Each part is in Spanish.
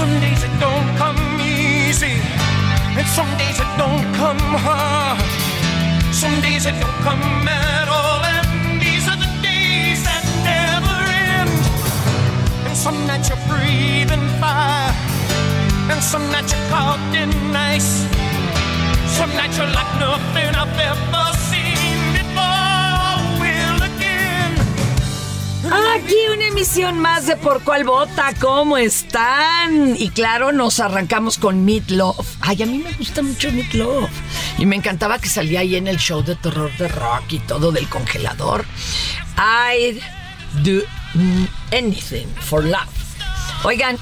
Some days it don't come easy, and some days it don't come hard. Some days it don't come at all, and these are the days that never end. And some nights you're breathing fire, and some nights you're caught in ice. Some nights you're like nothing I've ever seen emisión más de Por Cuál Vota. ¿Cómo están? Y claro, nos arrancamos con Meat Love. Ay, a mí me gusta mucho Meat Love. Y me encantaba que salía ahí en el show de terror de rock y todo del congelador. I'd do anything for love. Oigan,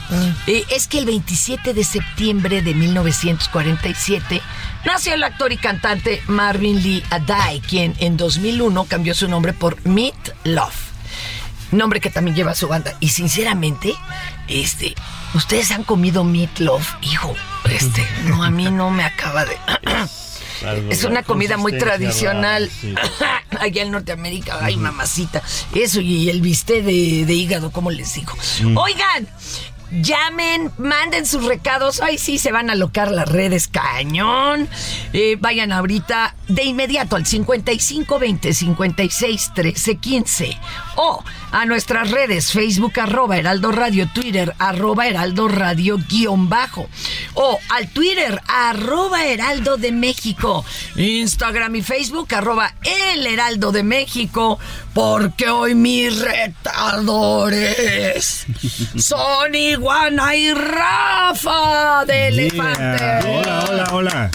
eh, es que el 27 de septiembre de 1947 nació el actor y cantante Marvin Lee Adai, quien en 2001 cambió su nombre por Meat Love nombre que también lleva su banda. Y sinceramente, este, ustedes han comido meatloaf, hijo, este, no, a mí no me acaba de... Es una comida muy tradicional allá en Norteamérica. Ay, mamacita. Eso y el bistec de, de hígado, como les digo. Oigan, llamen, manden sus recados. Ay, sí, se van a locar las redes cañón. Eh, vayan ahorita de inmediato al 5520 56 13 15 o a nuestras redes Facebook arroba Heraldo Radio, Twitter arroba Heraldo Radio guion bajo o al Twitter arroba Heraldo de México, Instagram y Facebook arroba El Heraldo de México, porque hoy mis retadores son Iguana y Rafa de Elefante. Hola, hola, hola.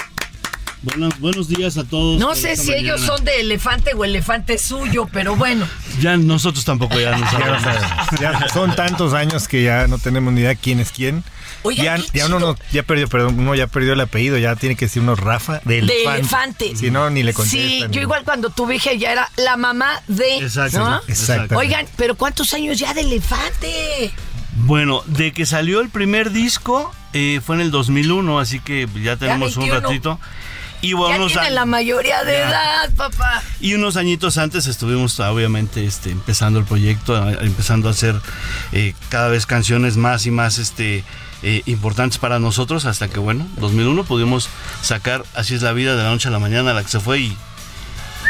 Buenos, buenos días a todos. No sé si ellos son de elefante o elefante suyo, pero bueno. Ya nosotros tampoco ya no Ya, son tantos años que ya no tenemos ni idea quién es quién. Oigan, ya, uno no, ya perdió, perdón, uno ya perdió el apellido, ya tiene que decir uno Rafa de elefante. De elefante. Si no, ni le contestan. Sí, ni- yo igual cuando tuve hija ya era la mamá de. Exacto. ¿no? Exacto. Oigan, pero ¿cuántos años ya de elefante? Bueno, de que salió el primer disco eh, fue en el 2001, así que ya tenemos un 21. ratito. Y Ya unos, tienen a- la mayoría de Ya. edad, papá. y unos añitos antes estuvimos obviamente este, empezando el proyecto, a- empezando a hacer eh, cada vez canciones más y más este, eh, importantes para nosotros, hasta que bueno, 2001 pudimos sacar Así es la vida de la noche a la mañana, la que se fue y,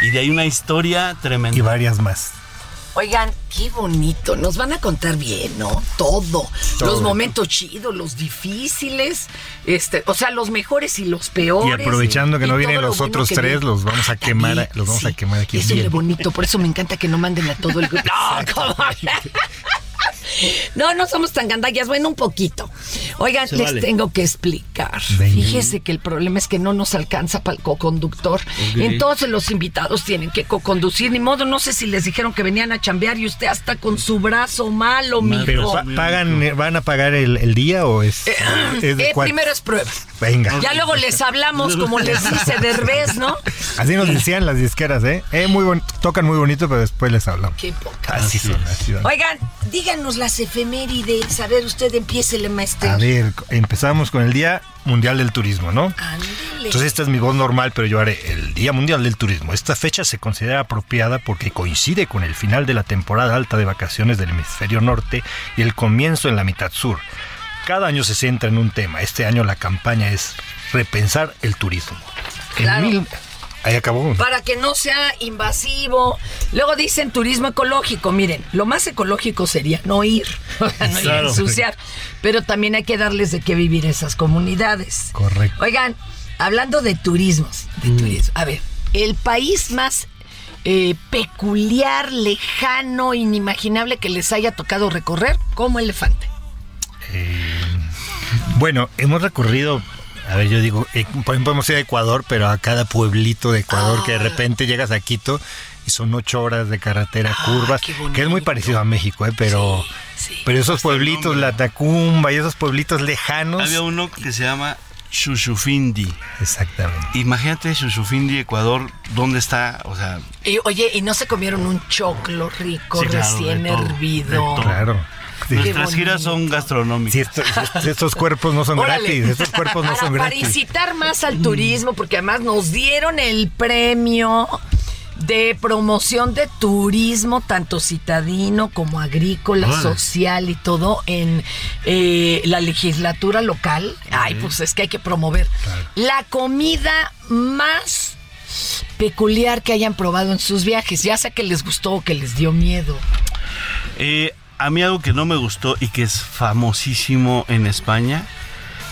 y de ahí una historia tremenda. Y varias más. Oigan, qué bonito. Nos van a contar bien, ¿no? Todo. Todo. Los momentos chidos, los difíciles, este, o sea, los mejores y los Y peores. aprovechando que Y no vienen lo los otros tres, viene. los vamos a quemar, También, los vamos a quemar aquí. Eso es lo bonito, por eso me encanta que no manden a todo el grupo. No, ¿cómo? No, no somos tan gandallas, bueno, un poquito. Oigan, Se les vale. tengo que explicar. Venga. Fíjese que el problema es que no nos alcanza para el coconductor. Entonces los invitados tienen que coconducir. Ni modo, no sé si les dijeron que venían a chambear y usted hasta con su brazo malo, mijo. Pero pa- pagan, eh, ¿van a pagar el, el día o es, es de Eh, cuánto? primero es prueba. Venga. Ya luego les hablamos, como les dice Derbez, ¿no? Así nos decían las disqueras, ¿eh? eh muy bon- tocan muy bonito, pero después les hablamos. Qué poca. Así son, así son. Díganos las efemérides. A ver, usted empiece, maestro. A ver, empezamos con el Día Mundial del Turismo, ¿no? Ándale. Entonces esta es mi voz normal, pero yo haré el Día Mundial del Turismo. Esta fecha se considera apropiada porque coincide con el final de la temporada alta de vacaciones del hemisferio norte y el comienzo en la mitad sur. Cada año se centra en un tema. Este año la campaña es repensar el turismo. En mil- ahí acabó. para que no sea invasivo. Luego dicen turismo ecológico. Miren, lo más ecológico sería no ir, no ir ensuciar. Pero también hay que darles de qué vivir esas comunidades. Correcto. Oigan, hablando de turismos, de turismo, a ver, el país más eh, peculiar, lejano, inimaginable que les haya tocado recorrer, como elefante. Bueno, hemos recorrido, a ver, yo digo, eh, por ejemplo, hemos ido a Ecuador, pero a cada pueblito de Ecuador que de Ah. repente llegas a Quito y son ocho horas de carretera, Ah, curvas, que es muy parecido a México, ¿eh? pero, Sí, sí. pero esos pueblitos, la Tacumba y esos pueblitos lejanos. Había uno que se llama Chuchufindi. Exactamente. Imagínate Chuchufindi, Ecuador, ¿dónde está? O sea, Y, oye, ¿y no se comieron un choclo rico, Sí, claro, recién de todo, hervido? de todo. Claro. Sí. nuestras giras son gastronómicas. Si estos, cuerpos no son Órale. gratis, estos cuerpos no para, son para gratis. incitar más al turismo, porque además nos dieron el premio de promoción de turismo, tanto citadino como agrícola, Órale. social y todo en eh, la legislatura local. Ay, pues es que hay que promover la comida más peculiar que hayan probado en sus viajes, ya sea que les gustó o que les dio miedo. Eh, a mí algo que no me gustó y que es famosísimo en España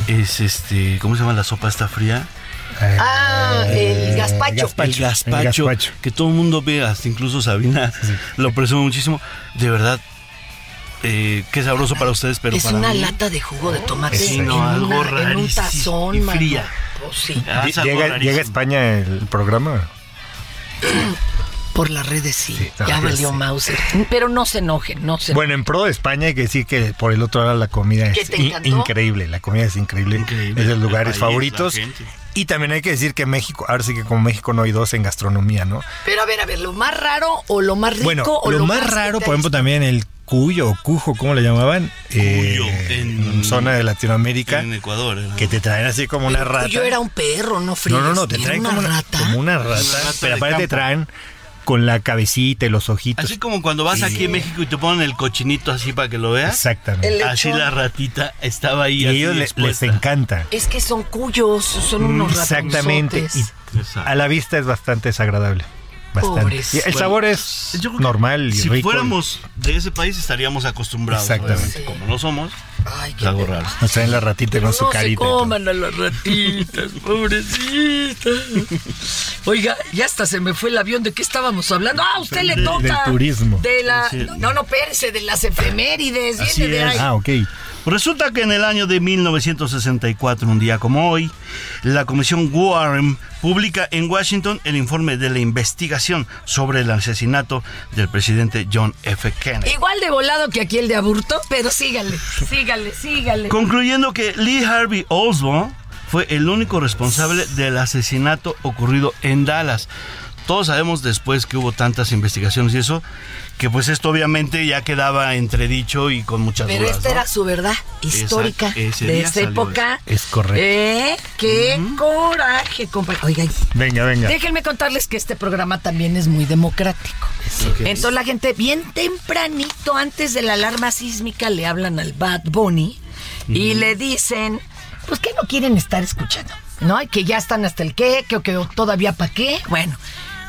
es este, ¿cómo se llama la sopa esta fría? Ah, el gazpacho. El gazpacho, El gazpacho. que todo el mundo ve, hasta incluso Sabina lo presume muchísimo. De verdad, eh, qué sabroso para ustedes, pero es para una mí- lata de jugo de tomate Sí, en, no, algo una- en un tazón, y mano. fría. Pues sí, Ah, es algo Llega, rarísimo. llega a España el programa. por las redes sí. Sí, ya ajá, valió sí. Mauser. Pero no se enojen, no se Bueno, en pro de España hay que decir que por el otro lado la comida ¿Qué es in- increíble. La comida es increíble. Increíble. Es de los El lugares país, favoritos. Y también hay que decir que México, ahora sí que como México no hay dos en gastronomía, ¿no? Pero a ver, a ver, lo más raro o lo más rico bueno, o lo, más que raro, por ejemplo, también el cuyo o cujo, ¿cómo le llamaban? Cuyo, en, en- zona de Latinoamérica. En Ecuador. ¿eh? que te traen así como una rata. Yo era un perro, no frío. No, no, no, te traen como una rata. Como una rata. rata pero de aparte te campo. traen con la cabecita y los ojitos. Así como cuando vas aquí en México y te ponen el cochinito así para que lo veas. Exactamente. Así la ratita estaba ahí. y a así ellos le- les encanta. Es que son cuyos, son unos Exactamente. Y a la vista es bastante desagradable. Bastante. Pobres. El sabor es Yo creo que normal y si rico. fuéramos de ese país estaríamos acostumbrados. Exactamente. obviamente. Como no somos, Ay, es qué algo raro. Nos traen la ratita Pero con su no carita. se coman a las ratitas, pobrecitas. Oiga, ya hasta se me fue el avión. ¿De qué estábamos hablando? Ah, usted le De- toca. del turismo. De la... Sí. No, no, espérese, de las efemérides. Así viene de es. ahí. Ah, ok. Resulta que en el año de 1964, un día como hoy, la Comisión Warren publica en Washington el informe de la investigación sobre el asesinato del presidente John F. Kennedy. Igual de volado que aquí el de Aburto, pero sígale, sígale, sígale. Concluyendo que Lee Harvey Oswald fue el único responsable del asesinato ocurrido en Dallas. Todos sabemos después que hubo tantas investigaciones y eso, que pues esto obviamente ya quedaba entredicho y con muchas Pero dudas. esta ¿no? era su verdad histórica de esa época. Es correcto. ¿Eh? ¡Qué coraje, compa! Oiga, Venga, venga. déjenme contarles que este programa también es muy democrático. Entonces la gente bien tempranito, antes de la alarma sísmica, le hablan al Bad Bunny y le dicen, pues que no quieren estar escuchando, ¿no? Y que ya están hasta el qué, que, que todavía para qué. Bueno,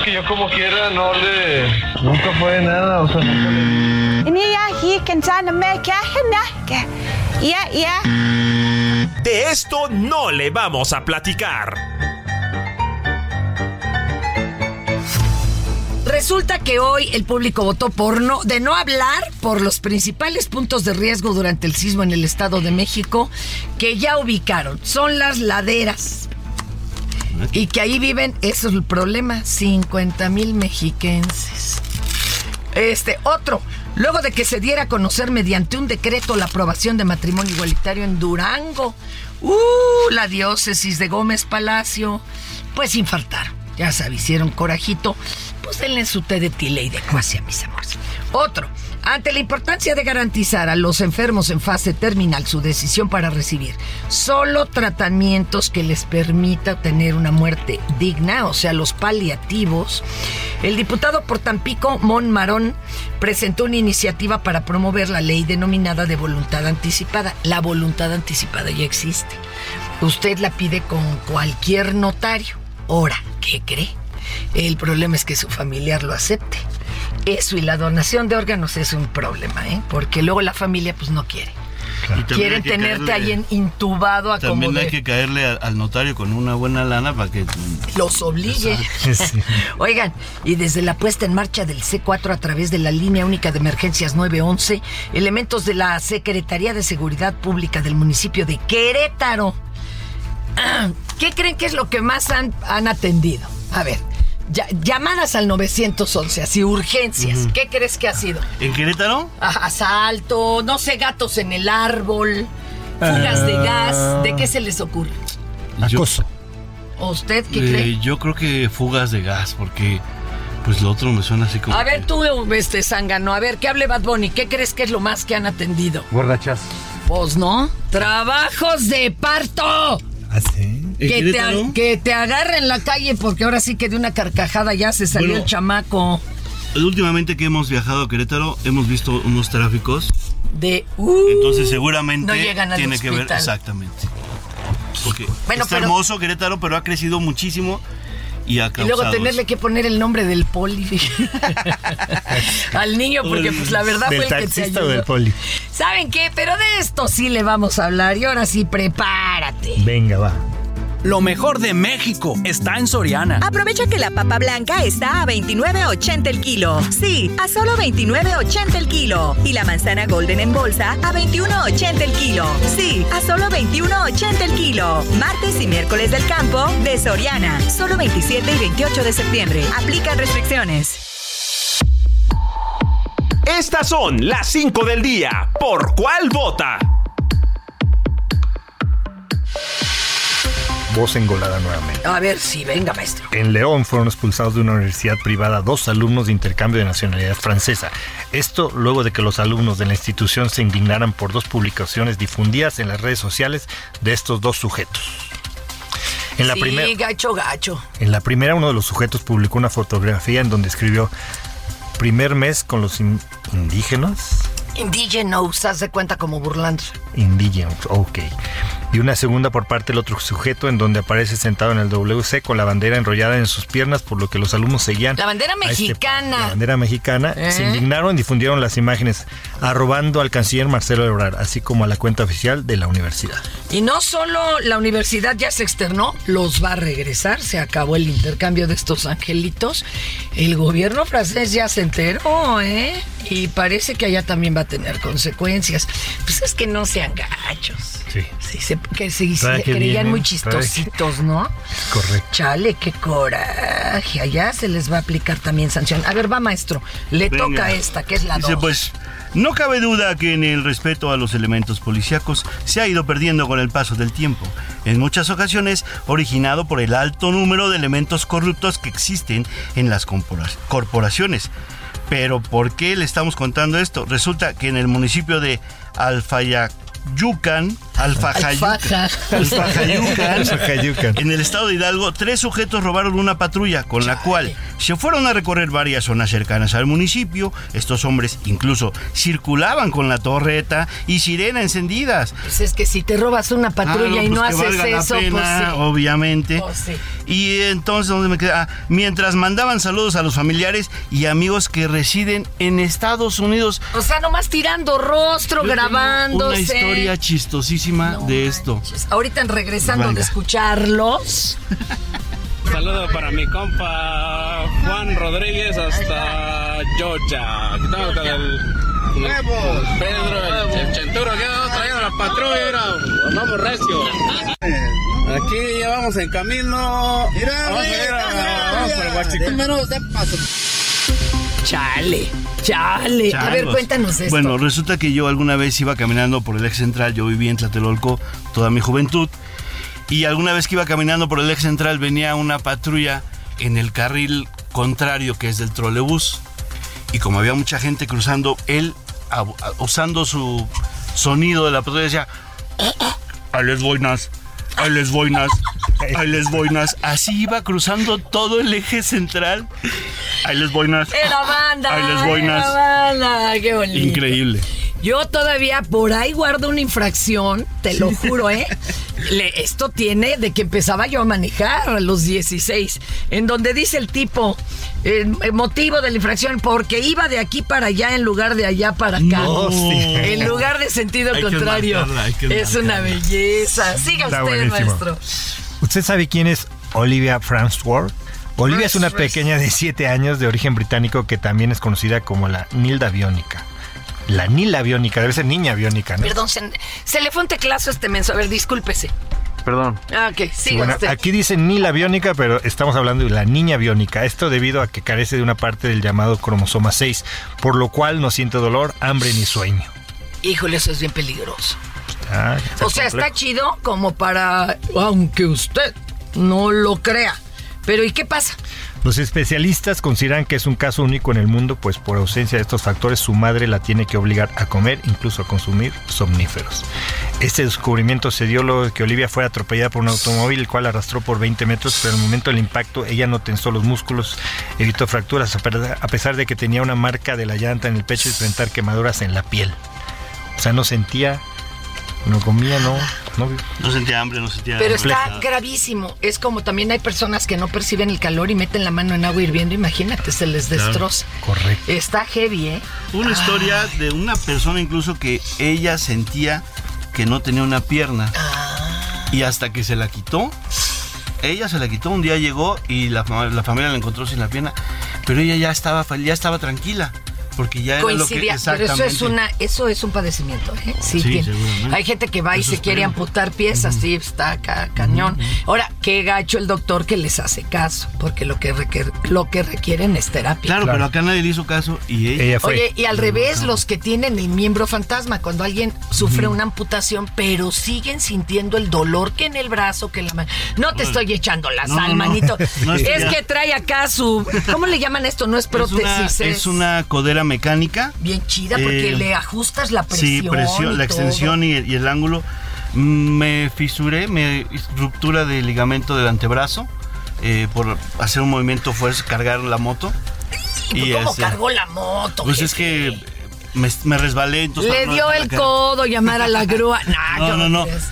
Es que yo como quiera no le... Nunca fue nada, o sea, nunca le... Yeah, yeah. De esto no le vamos a platicar. Resulta que hoy el público votó por no, de no hablar por los principales puntos de riesgo durante el sismo en el Estado de México que ya ubicaron. Son las laderas. Y que ahí viven, eso es el problema, 50 mil mexiquenses. Este, otro, luego de que se diera a conocer mediante un decreto la aprobación de matrimonio igualitario en Durango, uh, la diócesis de Gómez Palacio, pues infartaron. Ya sabes, hicieron corajito. Pues denle su té de tile y de cuasia, mis amores. Otro. Ante la importancia de garantizar a los enfermos en fase terminal su decisión para recibir solo tratamientos que les permita tener una muerte digna, o sea, los paliativos, el diputado por Tampico, Mon Marón, presentó una iniciativa para promover la ley denominada de voluntad anticipada. La voluntad anticipada ya existe. Usted la pide con cualquier notario. Ahora, ¿qué cree? El problema es que su familiar lo acepte. Eso y la donación de órganos es un problema, ¿eh? Porque luego la familia pues no quiere. Y también Quieren tenerte caerle- ahí en- intubado a También hay de- que caerle a- al notario con una buena lana para que los obligue. Sí. Oigan, y desde la puesta en marcha del C4 a través de la línea única de emergencias 911, elementos de la Secretaría de Seguridad Pública del municipio de Querétaro. ¿Qué creen que es lo que más han, han atendido? A ver, ya- llamadas al 911, así urgencias. ¿Qué crees que ha sido? ¿En Querétaro? Ah, Asalto, no sé, gatos en el árbol, fugas de gas. ¿De qué se les ocurre? Acoso. ¿O usted qué Eh, cree? yo creo que fugas de gas, porque pues lo otro me suena así como. A ver que- tú, este Zángano, a ver, ¿qué hable Bad Bunny? ¿Qué crees que es lo más que han atendido? Borrachas. Pues no. Trabajos de parto. ¿Ah, sí? ¿En Que te, Querétaro? que te agarre en la calle porque ahora sí que de una carcajada ya se salió Bueno. el chamaco Últimamente que hemos viajado a Querétaro, hemos visto unos tráficos. de... uh, Entonces seguramente no llegan al tiene que ver exactamente. Porque Bueno, está pero- hermoso Querétaro, pero ha crecido muchísimo y ha Y luego tenerle que poner el nombre del poli al niño porque pues la verdad ¿Del fue el que te taxista o ayudó. del poli? ¿Saben qué? Pero de esto sí le vamos a hablar y ahora sí prepárate. Venga, va. Lo mejor de México está en Soriana. Aprovecha que la papa blanca está a 29.80 el kilo. Sí, a solo 29.80 el kilo. Y la manzana golden en bolsa a 21.80 el kilo. Sí, a solo 21.80 el kilo. Martes y miércoles del campo de Soriana. Solo 27 y 28 de septiembre. Aplican restricciones. Estas son las 5 del día. ¿Por cuál vota? Voz engolada nuevamente. A ver, sí, venga, maestro. En León fueron expulsados de una universidad privada dos alumnos de intercambio de nacionalidad francesa. Esto luego de que los alumnos de la institución se indignaran por dos publicaciones difundidas en las redes sociales de estos dos sujetos. En la, sí, primera, gacho, gacho. en la primera, uno de los sujetos publicó una fotografía en donde escribió primer mes con los in- indígenas. Indígenas, haz de cuenta como burlándose. Indígenas, ok. Y una segunda por parte del otro sujeto en donde aparece sentado en el WC con la bandera enrollada en sus piernas, por lo que los alumnos seguían. La bandera este- mexicana. la bandera mexicana. ¿Eh? Se indignaron, difundieron las imágenes, arrobando al canciller Marcelo Ebrard, así como a la cuenta oficial de la universidad. Y no solo la universidad ya se externó, los va a regresar, se acabó el intercambio de estos angelitos. El gobierno francés ya se enteró, ¿eh? Y parece que allá también va a tener consecuencias. Pues es que no sean gachos. Sí. Sí, se- que se, creían muy que- chistositos, ¿no? Correcto. Chale, qué coraje. Allá se les va a aplicar también sanción. A ver, va, maestro. Le Venga. toca esta, que es la Dice, dos. pues, no cabe duda que en el respeto a los elementos policíacos se ha ido perdiendo con el paso del tiempo, en muchas ocasiones originado por el alto número de elementos corruptos que existen en las corpora- corporaciones. Pero ¿por qué le estamos contando esto? Resulta que en el municipio de Alfajayucan, Alfaja. Alfajayucan, Alfajayucan. en el estado de Hidalgo, tres sujetos robaron una patrulla con la cual se fueron a recorrer varias zonas cercanas al municipio. Estos hombres incluso circulaban con la torreta y sirena encendidas. Pues es que si te robas una patrulla Ah, y no pues que haces eso, pena, pues sí. obviamente. Pues sí. Y entonces, ¿dónde me queda? Ah, mientras mandaban saludos a los familiares y amigos que residen en Estados Unidos. O sea, nomás tirando rostro, Yo grabándose. Una historia chistosísima No de esto. manches. Ahorita regresando Venga. de escucharlos. Saludo para mi compa Juan Rodríguez hasta Georgia. Aquí estamos con el, con el Pedro, el, el Chenturo, que vamos trayendo la patrulla, mira, vamos recio. Aquí ya vamos en camino. vamos a ir a, vamos por el. Chale, chale. A ver, cuéntanos esto. Bueno, resulta que yo alguna vez iba caminando por el eje central, yo viví en Tlatelolco toda mi juventud, y alguna vez que iba caminando por el eje central venía una patrulla en el carril contrario que es del trolebús. Y como había mucha gente cruzando, él a- usando su sonido de la patrulla decía, ahí les boinas, ahí les boinas, ahí les boinas. Así iba cruzando todo el eje central. Ahí les boinas. Era banda. Ahí les boinas. Era banda. Qué bonito. Increíble. Yo todavía por ahí guardo una infracción, te lo juro, ¿eh? Le- esto tiene de que empezaba yo a manejar a los 16, en donde dice el tipo, el, el motivo de la infracción, porque iba de aquí para allá en lugar de allá para acá. No, sí. En lugar de sentido Hay contrario. marcarla, es una belleza. Siga Está usted, buenísimo. maestro. ¿Usted sabe quién es Olivia Farnsworth? Olivia es una pequeña de 7 años de origen británico que también es conocida como la Nilda Biónica. La Nilda Biónica, debe ser niña biónica, ¿no? Perdón, se, se le fue un teclazo a este menso. A ver, discúlpese. Perdón. Ah, ok, Sí, bueno, usted. aquí dice Nila biónica, pero estamos hablando de la niña biónica. Esto debido a que carece de una parte del llamado cromosoma 6, por lo cual no siente dolor, hambre ni sueño. Híjole, eso es bien peligroso. Ah, O sea, está chido como para, aunque usted no lo crea. Pero ¿y qué pasa? Los especialistas consideran que es un caso único en el mundo, pues por ausencia de estos factores su madre la tiene que obligar a comer, incluso a consumir somníferos. Este descubrimiento se dio luego de que Olivia fue atropellada por un automóvil, el cual arrastró por 20 metros, pero al momento del impacto ella no tensó los músculos, evitó fracturas, a pesar de que tenía una marca de la llanta en el pecho y presentar quemaduras en la piel. O sea, no sentía, no comía, no, no No sentía hambre, no sentía Pero está gravísimo. Es como también hay personas que no perciben el calor y meten la mano en agua hirviendo. Imagínate, se les Claro. destroza. Correcto. Está heavy, ¿eh? Una historia de una persona incluso que ella sentía que no tenía una pierna. Y hasta que se la quitó, ella se la quitó, un día llegó y la, la familia la encontró sin la pierna, pero ella ya estaba, ya estaba tranquila. Porque ya era lo que Coincidía, pero eso es una, eso es un padecimiento, ¿eh? Sí, Sí, seguramente. hay gente que va y Eso se quiere espero. amputar piezas, sí, está ca- cañón. Ahora, qué gacho el doctor que les hace caso, porque lo que lo que requieren es terapia. Claro, pero acá nadie le hizo caso y ella, Ella fue. Oye, y al revés, los que tienen el miembro fantasma, cuando alguien sufre una amputación, pero siguen sintiendo el dolor que en el brazo, que en la mano. No te estoy echando la No, sal, no, no. manito. No, es es que trae acá su. ¿Cómo le llaman esto? No es es una, prótesis, es una codera mecánica. bien chida porque Eh, le ajustas la presión. Sí, presión, y la extensión y, y el ángulo. Me fisuré, me ruptura del ligamento del antebrazo eh, por hacer un movimiento fuerte, cargar la moto. ¿Y cómo este, cargó la moto? Pues es que me, me resbalé, entonces. Le no dio el codo, llamar a la grúa. Nah, No, ¿qué no, no. crees?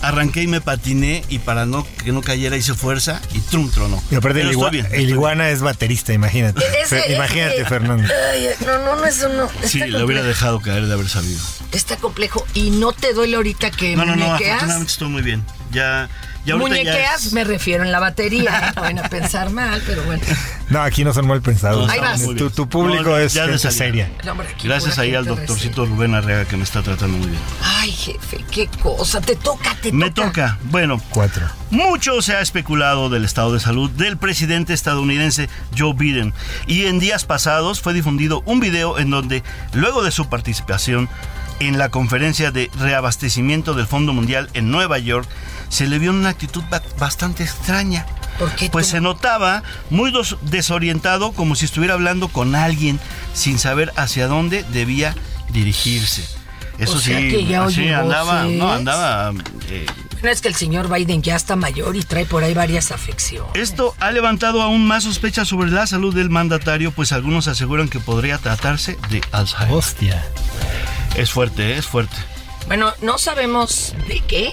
Arranqué y me patiné y para no que no cayera hice fuerza y trum tronó. Y aparte el, igua- bien, el iguana es baterista, imagínate. Ese- imagínate, ese- Fernando. Ay, no, no, no es uno. bien. Sí, está lo hubiera complejo. dejado caer de haber sabido. Está complejo. ¿Y no te duele ahorita que No, no, no, afortunadamente estoy muy bien. Ya Muñequeas, es- me refiero en la batería. ¿eh? No van a pensar mal, pero bueno. No, aquí no son mal pensados. Ahí vas. Tu, público No, es gente seria. No, hombre, Gracias ahí al doctorcito Rubén Arreaga que me está tratando muy bien. Ay, jefe, qué cosa. Te toca, te Me toca. toca. Bueno, Cuatro. mucho se ha especulado del estado de salud del presidente estadounidense Joe Biden. Y en días pasados fue difundido un video en donde, luego de su participación en la conferencia de reabastecimiento del Fondo Mundial en Nueva York, se le vio una actitud ba- bastante extraña. ¿Por qué Pues se notaba muy desorientado, como si estuviera hablando con alguien sin saber hacia dónde debía dirigirse. Eso O sea sí, que ya así andaba, no, andaba eh, No es que el señor Biden ya está mayor y trae por ahí varias afecciones. Esto ha levantado aún más sospechas sobre la salud del mandatario, pues algunos aseguran que podría tratarse de Alzheimer. Hostia. Es fuerte, ¿eh? es fuerte. Bueno, no sabemos de qué,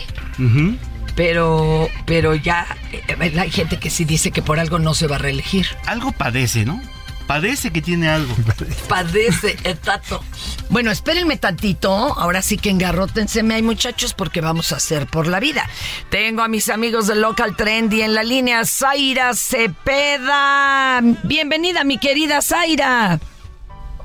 pero, pero ya eh, hay gente que sí dice que por algo no se va a reelegir. Algo padece, ¿no? Parece que tiene algo. Padece el tato. Bueno, espérenme tantito. Ahora sí que engarrótenseme, hay muchachos, porque vamos a hacer por la vida. Tengo a mis amigos de Local Trendy en la línea, Zaira Cepeda. Bienvenida, mi querida Zaira.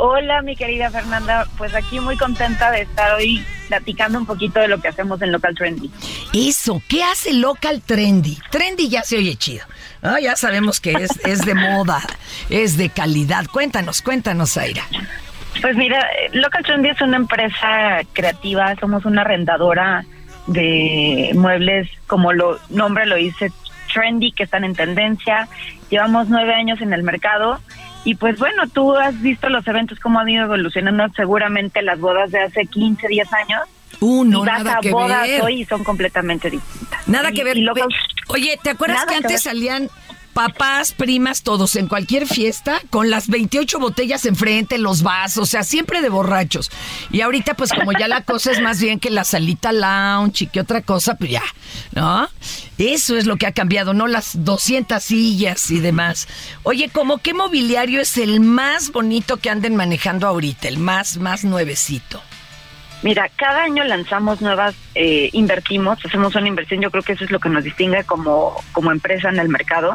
Hola, mi querida Fernanda. Pues aquí muy contenta de estar hoy platicando un poquito de lo que hacemos en Local Trendy. Eso, ¿qué hace Local Trendy? Trendy ya se oye chido. Ah, ya sabemos que es, es de moda, es de calidad. Cuéntanos, cuéntanos, Zaira. Pues mira, Local Trendy es una empresa creativa, somos una arrendadora de muebles, como lo nombre lo dice, trendy, que están en tendencia. Llevamos nueve años en el mercado y pues bueno, tú has visto los eventos cómo han ido evolucionando, seguramente las bodas de hace 15, 10 años. Uh, no, y vas nada a que bodas ver. hoy y son completamente distintas. Nada Y- que ver. Oye, ¿te acuerdas Nada que antes salían papás, primas, todos en cualquier fiesta con las 28 botellas enfrente, los vasos, o sea, siempre de borrachos? Y ahorita, pues como ya la cosa es más bien que la salita lounge y que otra cosa, pues ya, ¿no? Eso es lo que ha cambiado, no las 200 sillas y demás. Oye, ¿cómo qué mobiliario es el más bonito que anden manejando ahorita, el más, más nuevecito? Mira, cada año lanzamos nuevas, eh, invertimos, hacemos una inversión, yo creo que eso es lo que nos distingue como, como empresa en el mercado.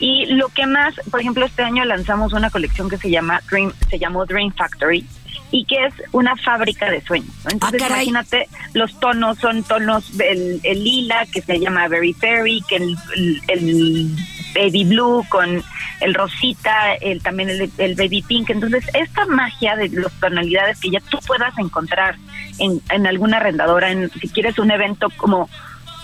Y lo que más, por ejemplo, este año lanzamos una colección que se llama Dream, se llamó Dream Factory y que es una fábrica de sueños. ¿no? Entonces, imagínate, los tonos son tonos, el, el lila, que se llama Berry Fairy, que el, el- el baby blue con el rosita, el, también el, el baby pink. Entonces, esta magia de las tonalidades que ya tú puedas encontrar en, en alguna arrendadora, en, si quieres un evento como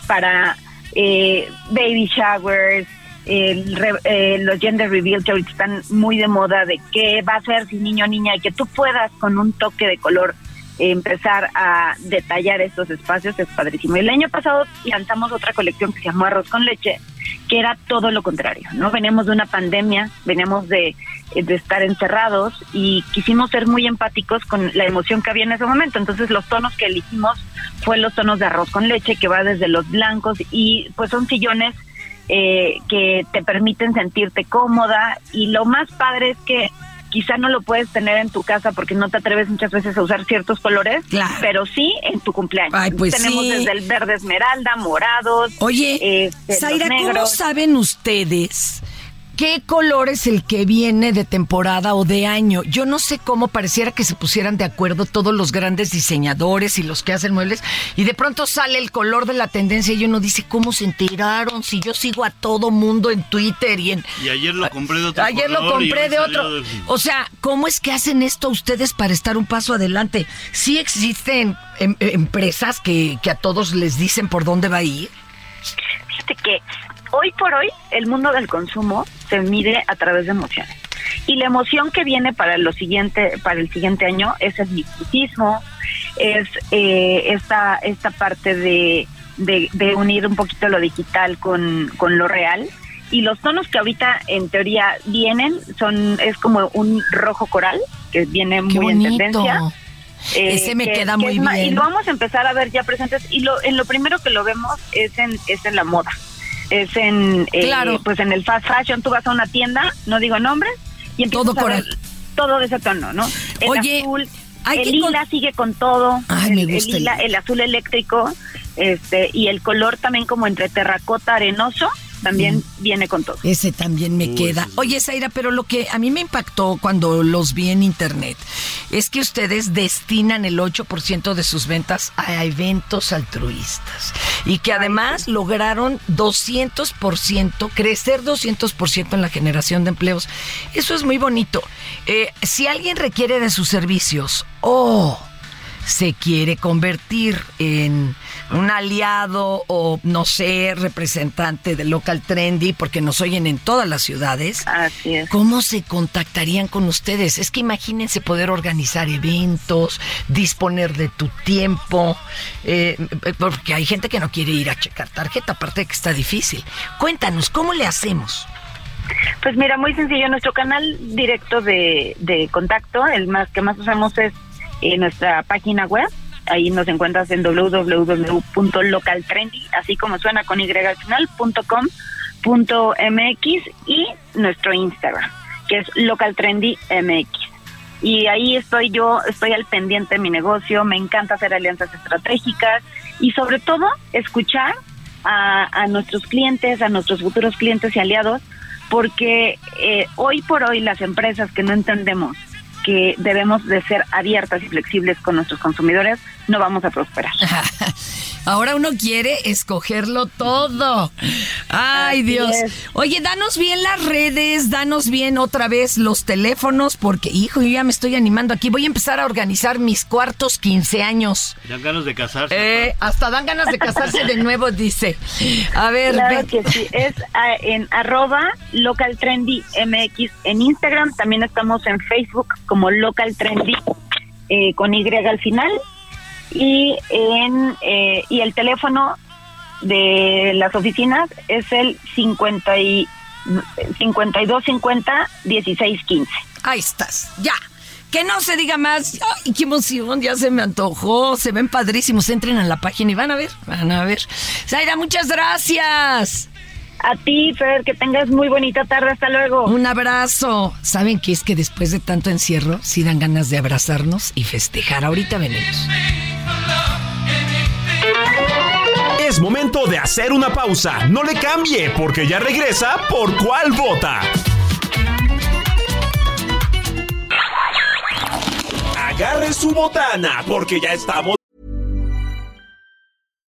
para eh, baby showers, el eh, los gender reveal que ahorita están muy de moda de qué va a ser si niño o niña y que tú puedas con un toque de color empezar a detallar estos espacios es padrísimo. El año pasado lanzamos otra colección que se llamó Arroz con Leche, que era todo lo contrario, ¿no? Veníamos de una pandemia, veníamos de, de estar encerrados y quisimos ser muy empáticos con la emoción que había en ese momento. Entonces los tonos que elegimos fue los tonos de arroz con leche, que va desde los blancos y pues son sillones eh, que te permiten sentirte cómoda y lo más padre es que quizá no lo puedes tener en tu casa porque no te atreves muchas veces a usar ciertos colores, pero sí en tu cumpleaños. Ay, pues Tenemos sí. desde el verde esmeralda, morados. Oye, los Zaira, ¿cómo saben ustedes qué color es el que viene de temporada o de año? Yo no sé cómo pareciera que se pusieran de acuerdo todos los grandes diseñadores y los que hacen muebles y de pronto sale el color de la tendencia y uno dice, ¿cómo se enteraron? Si yo sigo a todo mundo en Twitter y en... Y ayer lo compré de otro Ayer lo color compré de otro. de- O sea, ¿cómo es que hacen esto ustedes para estar un paso adelante? ¿Sí existen em- empresas que, que a todos les dicen por dónde va a ir? Fíjate que hoy por hoy el mundo del consumo se mide a través de emociones. Y la emoción que viene para lo siguiente, para el siguiente año es el misticismo, es eh, esta, esta parte de, de, de unir un poquito lo digital con, con lo real. Y los tonos que ahorita en teoría vienen son, es como un rojo coral, que viene Qué muy en bonito. tendencia. Eh, Ese me que- queda que muy bien. Y lo vamos a empezar a ver ya presentes. Y lo, en lo primero que lo vemos es en, es en la moda. Es en, eh, Claro. pues en el fast fashion. Tú vas a una tienda, no digo nombres, y Todo a ver todo de ese tono, ¿no? El Oye, azul, hay el lila con- sigue con todo. Ay, el, me el gusta el lila, lila. el azul eléctrico, este, y el color también como entre terracota arenoso, también viene con todo. Ese también me Uy, queda. sí. Oye, Zaira, pero lo que a mí me impactó cuando los vi en internet es que ustedes destinan el 8% de sus ventas a eventos altruistas y que además lograron 200%, crecer 200% en la generación de empleos. Eso es muy bonito. Eh, si alguien requiere de sus servicios, oh, se quiere convertir en un aliado o no sé, representante de local trendy porque nos oyen en todas las ciudades. Así es. ¿Cómo se contactarían con ustedes? Es que imagínense poder organizar eventos, disponer de tu tiempo, eh, porque hay gente que no quiere ir a checar tarjeta, aparte de que está difícil. Cuéntanos, ¿cómo le hacemos? Pues mira, muy sencillo. Nuestro canal directo de, de contacto, el más que más usamos es eh, nuestra página web. Ahí nos encuentras en www.localtrendy, así como suena con y al final, punto com, punto mx y nuestro Instagram, que es localtrendymx. Y ahí estoy yo, estoy al pendiente de mi negocio, me encanta hacer alianzas estratégicas y sobre todo escuchar a, a nuestros clientes, a nuestros futuros clientes y aliados, porque eh, hoy por hoy las empresas que no entendemos que debemos de ser abiertas y flexibles con nuestros consumidores, no vamos a prosperar. Ahora uno quiere escogerlo todo. Ay, Así Dios. es. Oye, danos bien las redes, danos bien otra vez los teléfonos, porque, hijo, yo ya me estoy animando aquí. Voy a empezar a organizar mis cuartos 15 años. Dan ganas de casarse. Eh, hasta dan ganas de casarse de nuevo, dice. A ver, Claro ven. que sí, es ah, en arroba local trendy mx en Instagram, también estamos en Facebook como local trendy eh, con Y al final y en eh, y el teléfono de las oficinas es el 50 y 5250 1615. Ahí estás, ya. Que no se diga más. Ay, qué emoción, ya se me antojó. Se ven padrísimos. Entren a la página y van a ver, van a ver. Zaira, muchas gracias. A ti, Fer, que tengas muy bonita tarde. Hasta luego. Un abrazo. ¿Saben qué es que después de tanto encierro, sí dan ganas de abrazarnos y festejar? Ahorita venimos. Es momento de hacer una pausa. No le cambie, porque ya regresa por cuál vota. Agarre su botana, porque ya estamos.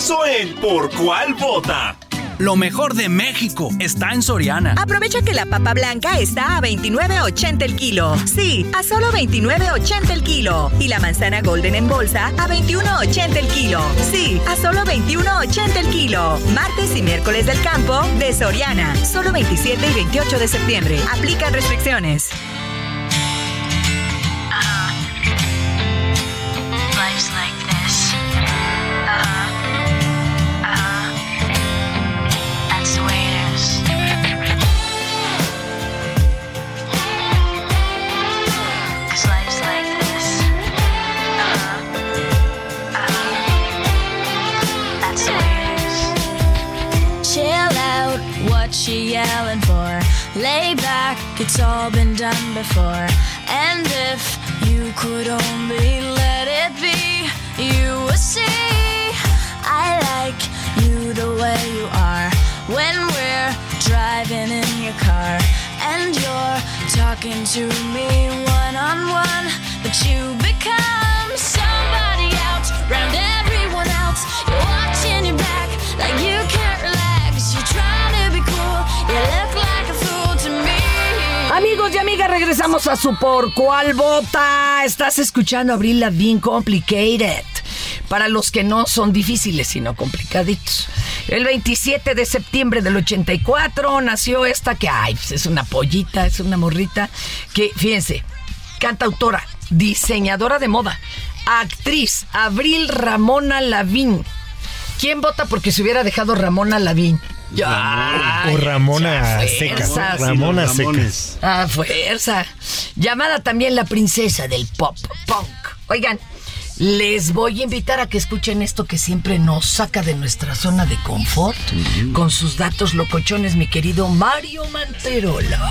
Regresó en por cuál vota. Lo mejor de México está en Soriana. Aprovecha que la papa blanca está a 29.80 el kilo. Sí, a solo 29.80 el kilo. Y la manzana golden en bolsa a 21.80 el kilo. Sí, a solo 21.80 el kilo. Martes y miércoles del campo de Soriana. Solo 27 y 28 de septiembre. Aplican restricciones. Back, it's all been done before. And if you could only let it be, you would see I like you the way you are. When we're driving in your car and you're talking to me one on one, but you become somebody else, round everyone else. You're watching your back like you can't relax. You're trying to be cool, you Amigos y amigas, regresamos a su por cuál vota. Estás escuchando Abril Lavigne Complicated. Para los que no son difíciles, sino complicaditos. El 27 de septiembre del 84 nació esta que, ay, pues es una pollita, es una morrita, que, fíjense, cantautora, diseñadora de moda, actriz, Abril Ramona Lavín. ¿Quién vota porque se hubiera dejado Ramona Lavín? Ya, o Ramona Secas. Ramona Secas. Ah, fuerza. Llamada también la princesa del pop punk. Oigan, les voy a invitar a que escuchen esto que siempre nos saca de nuestra zona de confort. Con sus datos locochones, mi querido Mario Manterola.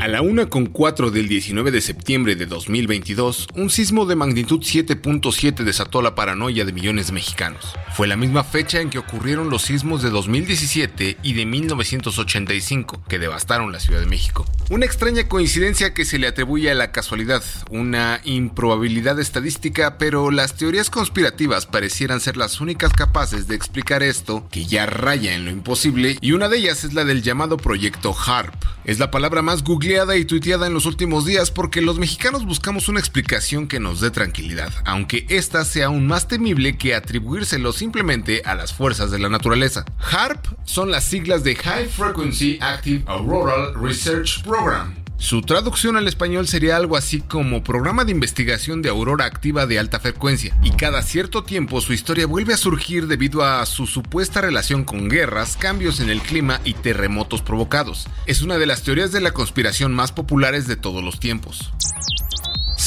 A la una con cuatro del 19 de septiembre de 2022, un sismo de magnitud 7.7 desató la paranoia de millones de mexicanos. Fue la misma fecha en que ocurrieron los sismos de 2017 y de 1985, que devastaron la Ciudad de México. Una extraña coincidencia que se le atribuye a la casualidad, una improbabilidad estadística, pero las teorías conspirativas parecieran ser las únicas capaces de explicar esto, que ya raya en lo imposible, y una de ellas es la del llamado proyecto HARP. Es la palabra más googleada y tuiteada en los últimos días porque los mexicanos buscamos una explicación que nos dé tranquilidad, aunque esta sea aún más temible que atribuírselo simplemente a las fuerzas de la naturaleza. HARP son las siglas de High Frequency Active Auroral Research Program. Su traducción al español sería algo así como programa de investigación de aurora activa de alta frecuencia, y cada cierto tiempo su historia vuelve a surgir debido a su supuesta relación con guerras, cambios en el clima y terremotos provocados. Es una de las teorías de la conspiración más populares de todos los tiempos.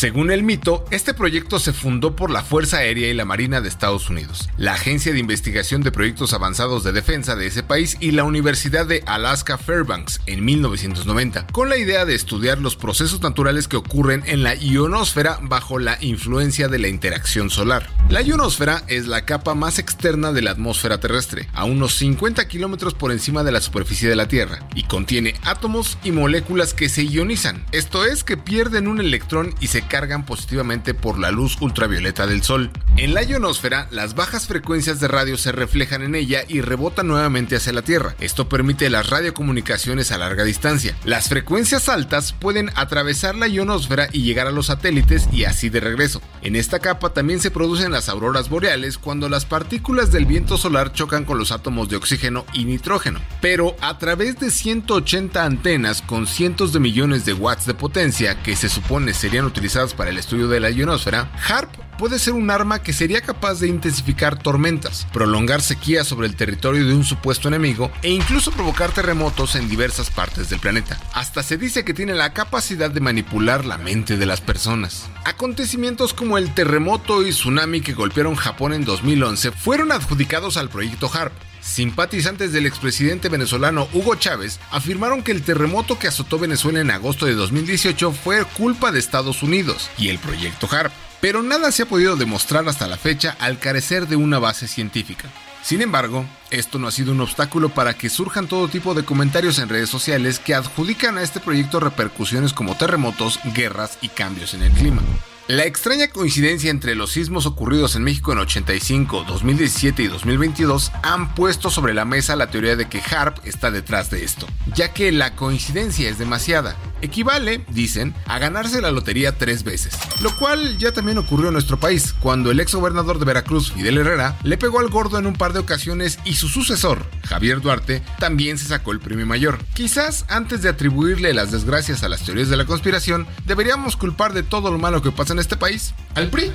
Según el mito, este proyecto se fundó por la Fuerza Aérea y la Marina de Estados Unidos, la Agencia de Investigación de Proyectos Avanzados de Defensa de ese país y la Universidad de Alaska Fairbanks en 1990, con la idea de estudiar los procesos naturales que ocurren en la ionosfera bajo la influencia de la interacción solar. La ionosfera es la capa más externa de la atmósfera terrestre, a unos 50 kilómetros por encima de la superficie de la Tierra, y contiene átomos y moléculas que se ionizan, esto es, que pierden un electrón y se cargan positivamente por la luz ultravioleta del Sol. En la ionosfera, las bajas frecuencias de radio se reflejan en ella y rebotan nuevamente hacia la Tierra. Esto permite las radiocomunicaciones a larga distancia. Las frecuencias altas pueden atravesar la ionosfera y llegar a los satélites y así de regreso. En esta capa también se producen las auroras boreales cuando las partículas del viento solar chocan con los átomos de oxígeno y nitrógeno. Pero a través de 180 antenas con cientos de millones de watts de potencia que se supone serían utilizadas para el estudio de la ionosfera, HARP puede ser un arma que sería capaz de intensificar tormentas, prolongar sequías sobre el territorio de un supuesto enemigo e incluso provocar terremotos en diversas partes del planeta. Hasta se dice que tiene la capacidad de manipular la mente de las personas. Acontecimientos como el terremoto y tsunami que golpearon Japón en 2011 fueron adjudicados al proyecto HARP, Simpatizantes del expresidente venezolano Hugo Chávez afirmaron que el terremoto que azotó Venezuela en agosto de 2018 fue culpa de Estados Unidos y el proyecto HARP, pero nada se ha podido demostrar hasta la fecha al carecer de una base científica. Sin embargo, esto no ha sido un obstáculo para que surjan todo tipo de comentarios en redes sociales que adjudican a este proyecto repercusiones como terremotos, guerras y cambios en el clima. La extraña coincidencia entre los sismos ocurridos en México en 85, 2017 y 2022 han puesto sobre la mesa la teoría de que HARP está detrás de esto, ya que la coincidencia es demasiada. Equivale, dicen, a ganarse la lotería tres veces, lo cual ya también ocurrió en nuestro país, cuando el ex gobernador de Veracruz, Fidel Herrera, le pegó al gordo en un par de ocasiones y su sucesor, Javier Duarte, también se sacó el premio mayor. Quizás antes de atribuirle las desgracias a las teorías de la conspiración, deberíamos culpar de todo lo malo que pasa en este país al PRI.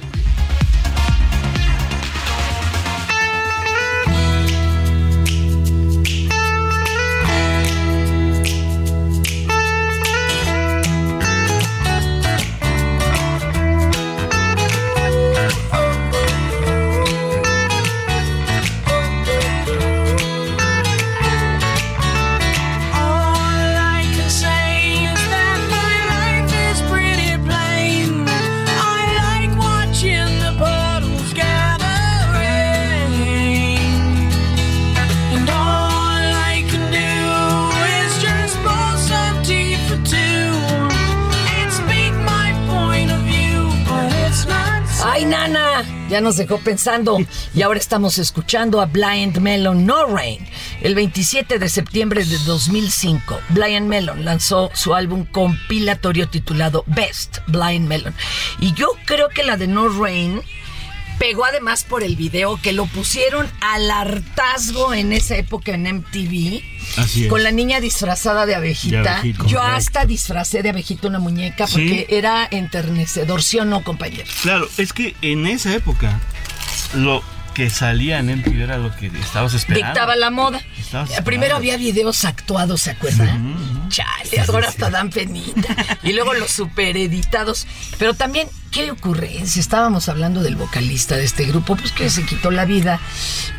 Nos dejó pensando. Y ahora estamos escuchando a Blind Melon No Rain. El 27 de septiembre de 2005, Blind Melon lanzó su álbum compilatorio titulado Best Blind Melon. Y yo creo que la de No Rain pegó además por el video que lo pusieron al hartazgo en esa época en MTV. Así es. Con la niña disfrazada de abejita. De Yo correcto. hasta disfracé de abejita una muñeca porque Sí. era enternecedor, ¿sí o no, compañero? Claro, es que en esa época lo que salía en MTV era lo que estabas esperando. Dictaba la moda. Primero había videos actuados, ¿se acuerdan? Chale, ahora hasta dan penita. Y luego los supereditados. Pero también, ¿qué ocurrencia? Estábamos hablando del vocalista de este grupo, pues que se quitó la vida.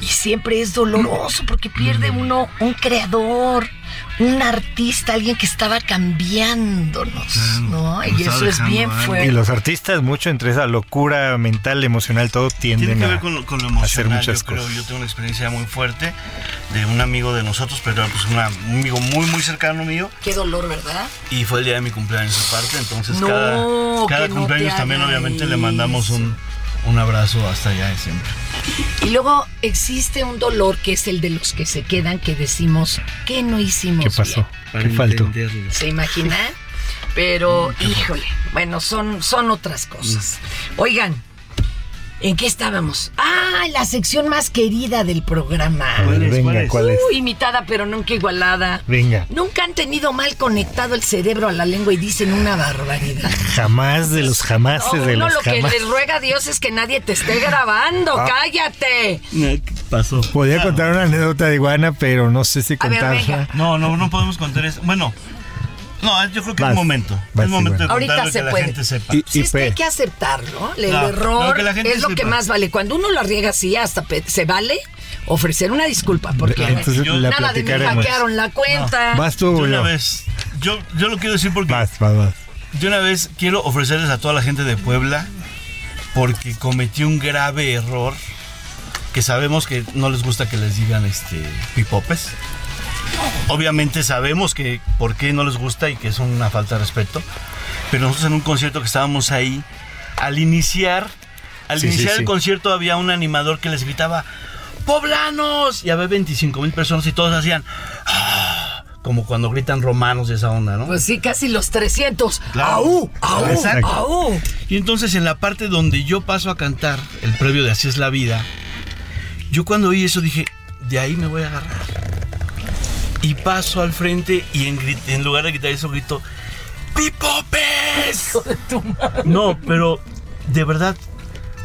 Y siempre es doloroso porque pierde uno un creador, un artista, alguien que estaba cambiándonos, ¿no? Y eso es bien Y fuerte. los artistas, mucho entre esa locura mental, emocional, todo tienden Tiene que a, con, lo- con lo a hacer muchas yo creo, cosas. yo tengo una experiencia muy fuerte de un amigo de nosotros, pero pues una- un amigo muy, muy cercano mío. Qué dolor, ¿verdad? Y fue el día de mi cumpleaños aparte, entonces No, cada, cada que no cumpleaños también obviamente le mandamos un, un abrazo hasta allá de siempre. Y luego existe un dolor que es el de los que se quedan, que decimos, ¿qué no hicimos? ¿Qué pasó? bien? ¿Qué faltó? ¿Se imaginan? Pero, híjole, bueno, son, son otras cosas. Oigan, ¿en qué estábamos? Ah, la sección más querida del programa. ¿Cuál es? Venga, ¿cuál es? Uh, imitada pero nunca igualada. Venga. Nunca han tenido mal conectado el cerebro a la lengua y dicen una barbaridad. Jamás de los jamases No, de uno los lo que jamás. le ruega a Dios es que nadie te esté grabando. Ah. ¡Cállate! ¿Qué pasó? Podía contar una anécdota de iguana, pero no sé si A ver, contarla. venga. No, no, no podemos contar eso. Bueno, no, yo creo que Vas, es momento. vas, es momento de. Ahorita se que la puede. gente sepa. Y- Sí, y es que hay que aceptarlo. El error no, que la gente es lo que más vale. Cuando uno la riega así, hasta se vale ofrecer una disculpa. Porque Entonces Yo- la nada de me hackearon la cuenta. Vas tú Yo o una yo. vez, yo, yo lo quiero decir porque Vas, vas, vas. yo una vez quiero ofrecerles a toda la gente de Puebla porque cometí un grave error que sabemos que no les gusta que les digan este pipopes. Obviamente sabemos que por qué no les gusta y que es una falta de respeto. Pero nosotros en un concierto que estábamos ahí, al iniciar, al Sí, iniciar sí. el concierto había un animador que les gritaba ¡Poblanos! Y había 25 mil personas y todos hacían "Ah", como cuando gritan romanos y esa onda, ¿no? Pues sí, casi los 300. Claro. ¡Aú! ¡Aú! Exacto. ¡Aú! Y entonces en la parte donde yo paso a cantar el previo de Así es la vida, yo cuando oí eso dije, de ahí me voy a agarrar. Y paso al frente y en, grit- en lugar de gritar eso grito, ¡Pipopes! No, pero de verdad,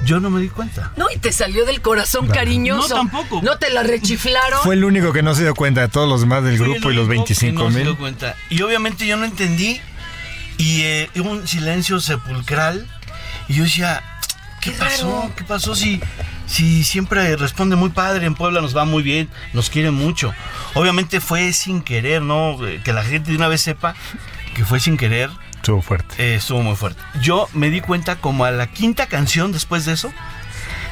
yo no me di cuenta. No, y te salió del corazón cariñoso. No, tampoco. ¿No te la rechiflaron? Fue el único que no se dio cuenta de todos los demás del grupo y los único que 25 no se mil. dio cuenta. Y obviamente yo no entendí. Y eh, hubo un silencio sepulcral. Y yo decía, ¿qué, pasó? ¿Qué pasó si, si siempre responde muy padre? En Puebla nos va muy bien, nos quiere mucho. Obviamente fue sin querer, ¿no? Eh, Que la gente de una vez sepa que fue sin querer. Estuvo fuerte. Eh, estuvo muy fuerte. Yo me di cuenta como a la quinta canción después de eso.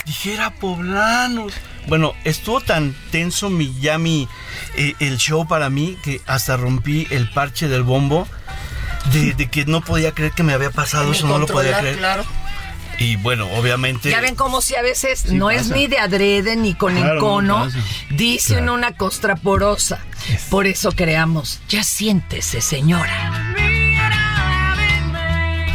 Dije, era poblanos. Bueno, estuvo tan tenso mi, ya mi, eh, el show para mí que hasta rompí el parche del bombo. De, de que no podía creer que me había pasado eso, no lo podía creer. Claro. Y bueno, obviamente. Ya ven como si a veces Sí no es ni de adrede ni con Claro, encono, no dice una costra porosa. Por eso creamos, ya siéntese, señora.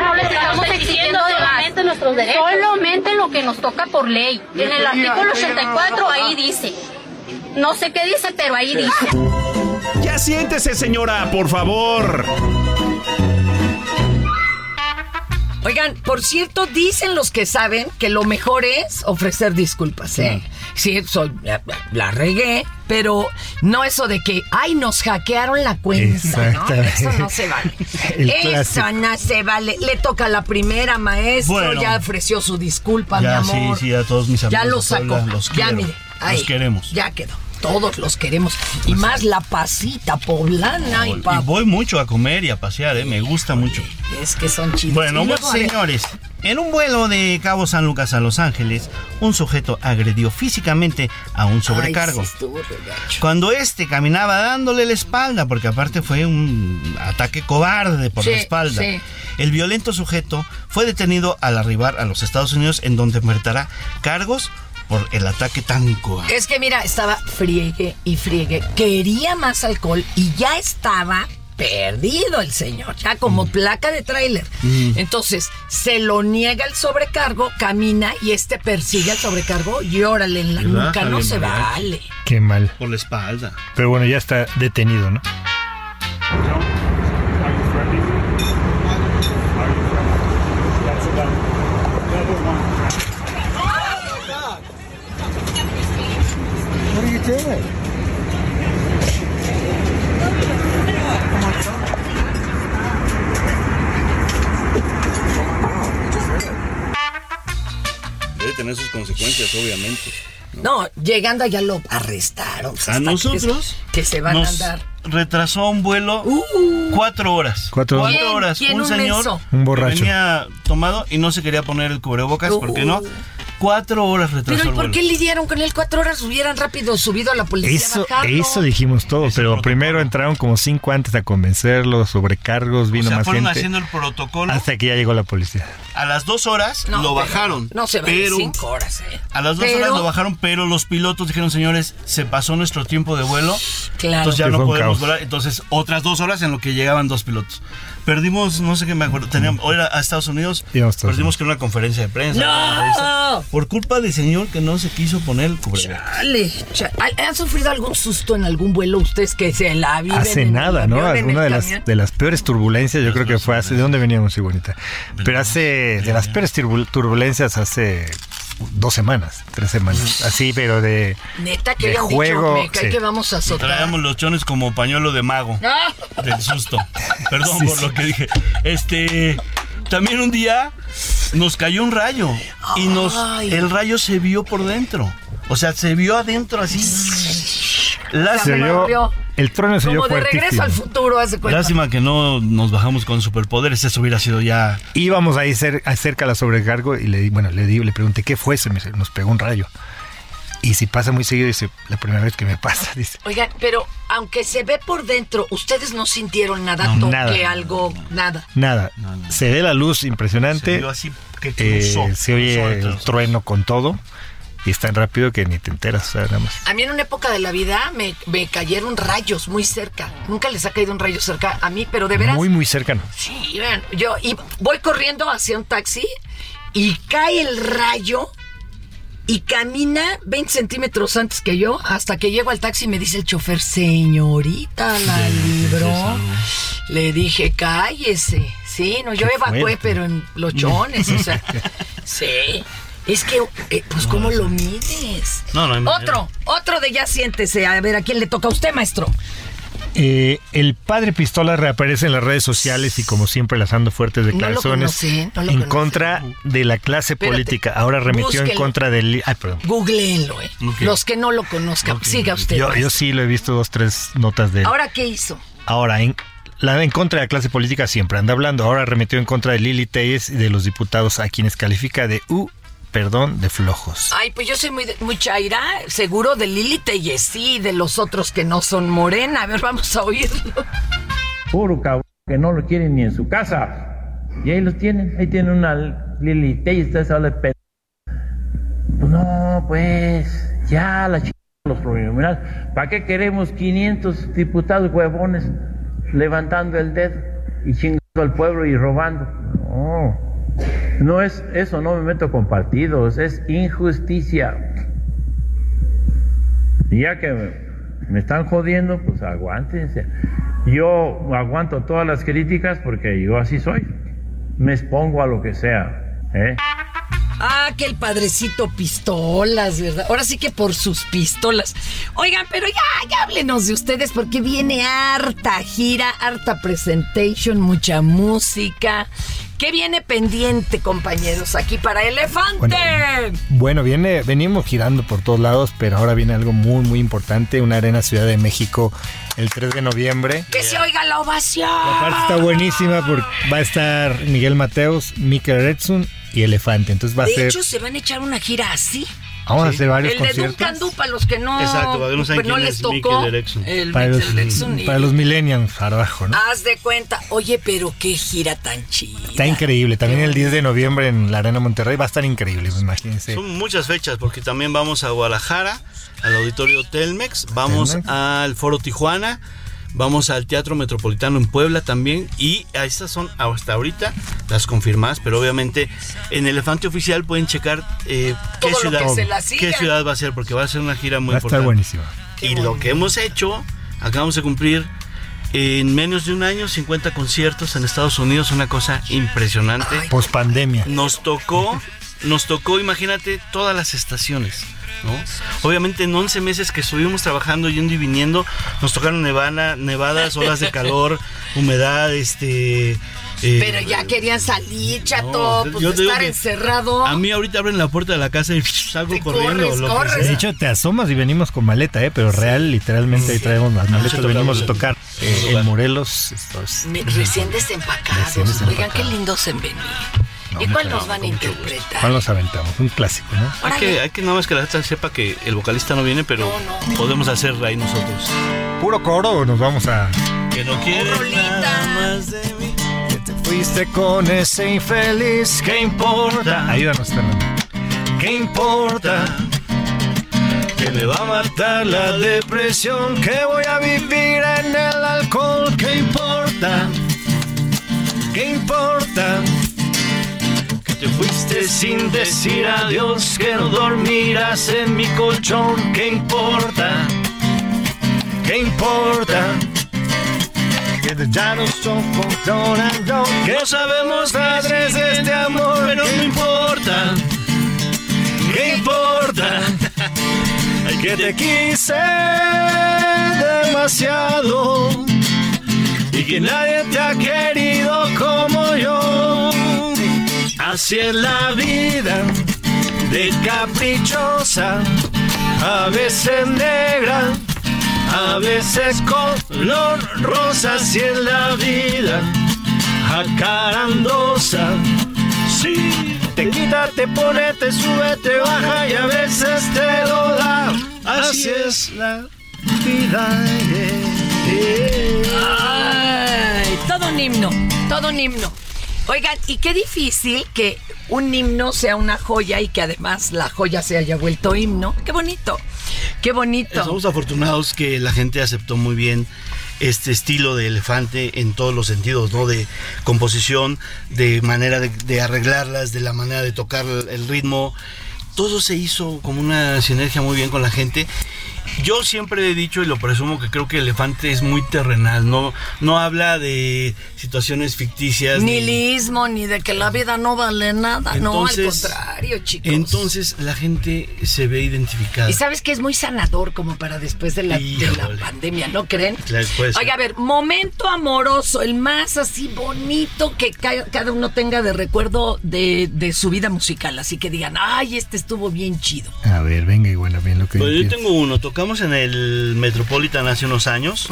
No les estamos exigiendo solamente nuestros derechos. Solamente lo que nos toca por ley. En el artículo 84 ahí dice. No sé qué dice, pero ahí dice. Ya siéntese, señora, por favor. Oigan, por cierto, dicen los que saben que lo mejor es ofrecer disculpas, ¿eh? Sí, soy, la, la regué, pero no eso de que, ay, nos hackearon la cuenta, ¿no? Eso no se vale. Eso no se vale. Le toca a la primera, maestro, Bueno. ya ofreció su disculpa, Ya, mi amor. sí, sí, a todos mis amigos Ya lo de sacó. Los ya, mire. los ahí, queremos. Ya quedó. Todos los queremos. Y más la pasita poblana y voy mucho a comer y a pasear, ¿eh? me gusta mucho. Es que son chidos. Bueno, luego, señores, en un vuelo de Cabo San Lucas a Los Ángeles, un sujeto agredió físicamente a un sobrecargo. ay, sí estuvo regacho. Cuando este caminaba dándole la espalda, porque aparte fue un ataque cobarde por Sí, la espalda. sí. El violento sujeto fue detenido al arribar a los Estados Unidos, en donde enfrentará cargos por el ataque tan cobarde. Es que mira, estaba friegue y friegue. Quería más alcohol y ya estaba perdido el señor, ya como placa de tráiler. Mm. Entonces, se lo niega el sobrecargo, camina y este persigue al sobrecargo y órale en la Y nuca, no se vale. Qué mal. Por la espalda. Pero bueno, ya está detenido, ¿no? Debe tener sus consecuencias, obviamente. No, llegando allá lo arrestaron. pues, A que- nosotros Que, se van nos a andar. retrasó un vuelo cuatro horas. Cuatro horas. ¿Quién? horas. ¿Quién un un señor? Un que borracho. venía tomado y no se quería poner el cubrebocas, ¿por qué no? Cuatro horas retrasó Pero ¿y el por vuelo. qué lidiaron con él cuatro horas? Hubieran rápido subido a la policía. Eso, eso dijimos todo, pero primero entraron como cinco antes a convencerlo, sobrecargos, O vino sea, más fueron gente. haciendo el protocolo. Hasta que ya llegó la policía. A las dos horas No, lo pero bajaron. No se pero cinco horas, ¿eh? A las dos Pero- horas lo bajaron, pero los pilotos dijeron, señores, se pasó nuestro tiempo de vuelo. Claro. Entonces ya no podemos volar. Entonces, otras dos horas en lo que llegaban dos pilotos. Perdimos, no sé qué me acuerdo, teníamos, hoy era a Estados Unidos, perdimos que era una conferencia de prensa. ¡No! Por culpa del señor que no se quiso poner el cubrebocas. Chale, cha- ¿Han sufrido algún susto en algún vuelo ustedes que se la viven? Hace en nada, ¿no? avión, Alguna de las, de las peores turbulencias, yo creo que fue hace... ¿De dónde veníamos, sí, bonita? Pero hace... De las peores turbul- turbulencias hace dos semanas, tres semanas. Así, pero de... Neta, que de habían juego, dicho, me cae sí. que vamos a azotar. Traíamos los chones como pañuelo de mago. ¡Ah! del susto. Perdón Sí, por sí. lo que dije. Este, también un día nos cayó un rayo y nos Ay. el rayo se vio por dentro. O sea, se vio adentro así. Se Lástima, oyó- corrió. El trueno se oyó Como de regreso fuertísimo. al futuro, hace cuenta. lástima que no nos bajamos con superpoderes. Eso hubiera sido ya. Íbamos ahí cer- cerca a la sobrecargo y le di, bueno, le di, le pregunté qué fue, se me nos pegó un rayo. Y si pasa muy seguido, dice, la primera vez que me pasa, dice. Oigan, pero aunque se ve por dentro, ustedes no sintieron nada, No, toque, nada. algo, nada. Nada, se ve la luz Se impresionante, vio así que eh, se oye cruzó el trueno con todo y es tan rápido que ni te enteras, o sea, nada más. A mí en una época de la vida me, me cayeron rayos muy cerca. Nunca les ha caído un rayo cerca a mí, pero de veras. Muy, muy cercano. Sí, vean, yo y voy corriendo hacia un taxi y cae el rayo y camina 20 centímetros antes que yo hasta que llego al taxi y me dice el chofer, señorita, la libró. Le dije, cállese. Sí, no, yo Qué evacué, fuerte. pero en los chones, o sea. sí. Es que, eh, pues, ¿cómo lo mides? No, no hay manera. Otro, otro de ya siéntese. A ver, ¿a quién le toca a usted, maestro? Eh, el padre Pistola reaparece en las redes sociales y como siempre lanzando fuertes No declaraciones conocí, no lo en conocí. contra de la clase Espérate, política. Ahora remitió en contra del... Ay, perdón. Googleenlo, eh. Los que no lo conozcan. Siga usted. Yo, sí lo he visto dos, tres notas de él. ¿Ahora qué hizo? Ahora, en, la, en contra de la clase política siempre anda hablando. Ahora remitió en contra de Lili Telles y de los diputados a quienes califica de, uh, perdón, de flojos. Ay, pues yo soy muy, muy chaira, seguro de Lili Telles y de los otros que no son morena. A ver, vamos a oírlo. Puro cabrón que no lo quieren ni en su casa. Y ahí los tienen, ahí tienen una Lili Telles, ustedes hablan de. Pues no, pues, ya la ch... los plurinominales. ¿Para qué queremos 500 diputados huevones levantando el dedo y chingando al pueblo y robando? No, no es eso, no me meto con partidos, es injusticia. Y ya que me, están jodiendo, pues aguántense. Yo aguanto todas las críticas porque yo así soy. Me expongo a lo que sea. ¿eh? Ah, que el padrecito pistolas, ¿verdad? Ahora sí que por sus pistolas. Oigan, pero ya, ya háblenos de ustedes porque viene harta gira, harta presentation, mucha música. ¿Qué viene pendiente, compañeros, aquí para Elefante? Bueno, viene, venimos girando por todos lados, pero ahora viene algo muy, muy importante. Una arena Ciudad de México el 3 de noviembre. que se oiga la ovación. La parte está buenísima porque va a estar Miguel Mateos, Mikel Redson y Elefante. Entonces va a de ser... hecho, se van a echar una gira así. Vamos a hacer varios El de conciertos. Duncan Du, para los que no, Exacto, para que no saben pues, no quién les es tocó. El para, los, y- para los millennials abajo, ¿no? Haz de cuenta. Oye, pero qué gira tan chida. Está increíble. También el 10 de noviembre en la Arena Monterrey va a estar increíble, pues, imagínense. Son muchas fechas porque también vamos a Guadalajara, al auditorio Telmex, vamos Telmex. al Foro Tijuana, vamos al Teatro Metropolitano en Puebla también y a estas son hasta ahorita las confirmadas, pero obviamente en Elefante Oficial pueden checar eh, qué ciudad qué ciudad va a ser porque va a ser una gira muy Va a estar importante. buenísima. y lo que hemos hecho, acabamos de cumplir en menos de un año 50 conciertos en Estados Unidos, una cosa impresionante. Post pandemia. Nos tocó nos tocó, imagínate, todas las estaciones. ¿no? Obviamente en 11 meses que estuvimos trabajando, yendo y viniendo, nos tocaron nevana, nevadas, olas de calor, humedad, este... eh, Pero ya querían salir, chato, No, pues yo estar encerrado. A mí ahorita abren la puerta de la casa y salgo corriendo. corres, lo que corres. sea. De hecho, te asomas y venimos con maleta, ¿eh? Pero real, literalmente ahí traemos las maletas, tocamos venimos de el- tocar eh, en Morelos. esto es- Me- Recién desempacados. Recién Oigan, desempacados. qué lindos en venir. ¿Y cuál nos van a interpretar? ¿Cuál nos aventamos? Un clásico, ¿no? Hay que, hay que nada más que la gente sepa que el vocalista no viene, pero podemos hacer ahí nosotros. ¿Puro coro o nos vamos a...? Que no quieres nada más de mí. Fuiste con ese infeliz, ¿qué importa? Ayúdanos, Fernando. ¿Qué importa? Que me va a matar la depresión, que voy a vivir en el alcohol, ¿qué importa? ¿Qué importa? Te fuiste sin decir adiós, que no dormirás en mi colchón, ¿qué importa? ¿Qué importa? Que ya no soportando Que no sabemos padres de este amor Pero no importa ¿Qué importa? Que te quise demasiado Y que nadie te ha querido como yo Así es la vida de caprichosa A veces negra a veces color rosa si es la vida acarandosa. Sí, te quita, te pone, te sube, te baja y a veces te lo. Así es la vida. Ay, todo un himno, todo un himno. Oigan, y qué difícil que un himno sea una joya y que además la joya se haya vuelto himno. Qué bonito, qué bonito. Somos afortunados que la gente aceptó muy bien este estilo de elefante en todos los sentidos, ¿no? De composición, de manera de, de arreglarlas, de la manera de tocar el ritmo. Todo se hizo como una sinergia muy bien con la gente. Yo siempre he dicho y lo presumo que creo que Elefante es muy terrenal, no, no habla de situaciones ficticias. Ni liismo, ni de que la vida no vale nada. no, al contrario, chicos. Entonces la gente se ve identificada. Y sabes que es muy sanador como para después de la, de la pandemia, ¿no creen? Claro, puede ser. Oiga, a ver, momento amoroso, el más así bonito que ca- cada uno tenga de recuerdo de, de su vida musical. Así que digan, ay, este estuvo bien chido. A ver, venga, y bueno, bien lo que Pues yo tengo uno, tocamos en el Metropolitan hace unos años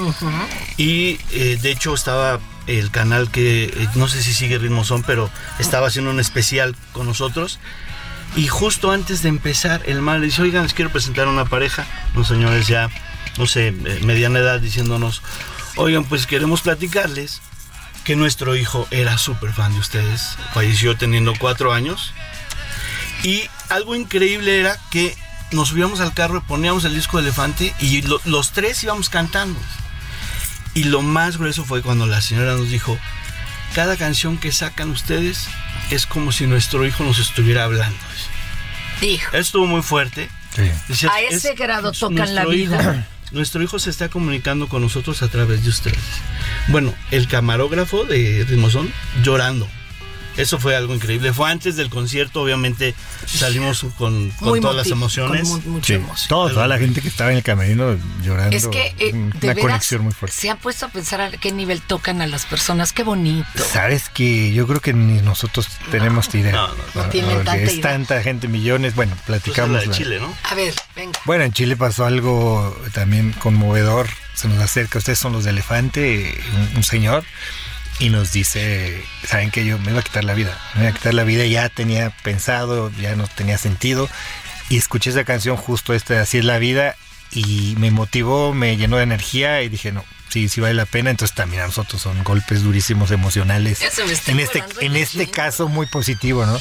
y eh, de hecho estaba el canal que eh, no sé si sigue Ritmo Son, pero estaba haciendo un especial con nosotros. Y justo antes de empezar el mal le dice, oigan, les quiero presentar a una pareja, unos señores ya, no sé, eh, mediana edad diciéndonos, oigan, pues queremos platicarles que nuestro hijo era súper fan de ustedes, falleció teniendo cuatro años y algo increíble era que nos subíamos al carro y poníamos el disco de Elefante y lo- los tres íbamos cantando. Y lo más grueso fue cuando la señora nos dijo, cada canción que sacan ustedes es como si nuestro hijo nos estuviera hablando. Dijo. Estuvo muy fuerte. Decía, A "Es- ese grado tocan nuestro la vida. hijo- nuestro hijo se está comunicando con nosotros a través de ustedes. Bueno, el camarógrafo de Ritmozón llorando. Eso fue algo increíble. Fue antes del concierto, obviamente salimos con, todas las emociones. con mu- mucha Sí, emoción. todo, toda la gente que estaba en el camerino llorando. Es que, eh, una de veras, conexión muy fuerte. se ha puesto a pensar a qué nivel tocan a las personas. Qué bonito. Sabes que yo creo que ni nosotros tenemos idea. no, no tienen porque tanta es idea. tanta gente, millones. Bueno, platicamos. la de la- Chile, ¿no? A ver, venga. Bueno, en Chile pasó algo también conmovedor. Se nos acerca, ustedes son los de Elefante, un, un señor, y nos dice, saben que yo me iba a quitar la vida, me iba a quitar la vida, ya tenía pensado, ya no tenía sentido, y escuché esa canción justo esta Así es la vida, y me motivó, me llenó de energía, y dije, no, sí, sí vale la pena, entonces también a nosotros son golpes durísimos emocionales. Se me está En este, en este caso muy positivo, ¿no?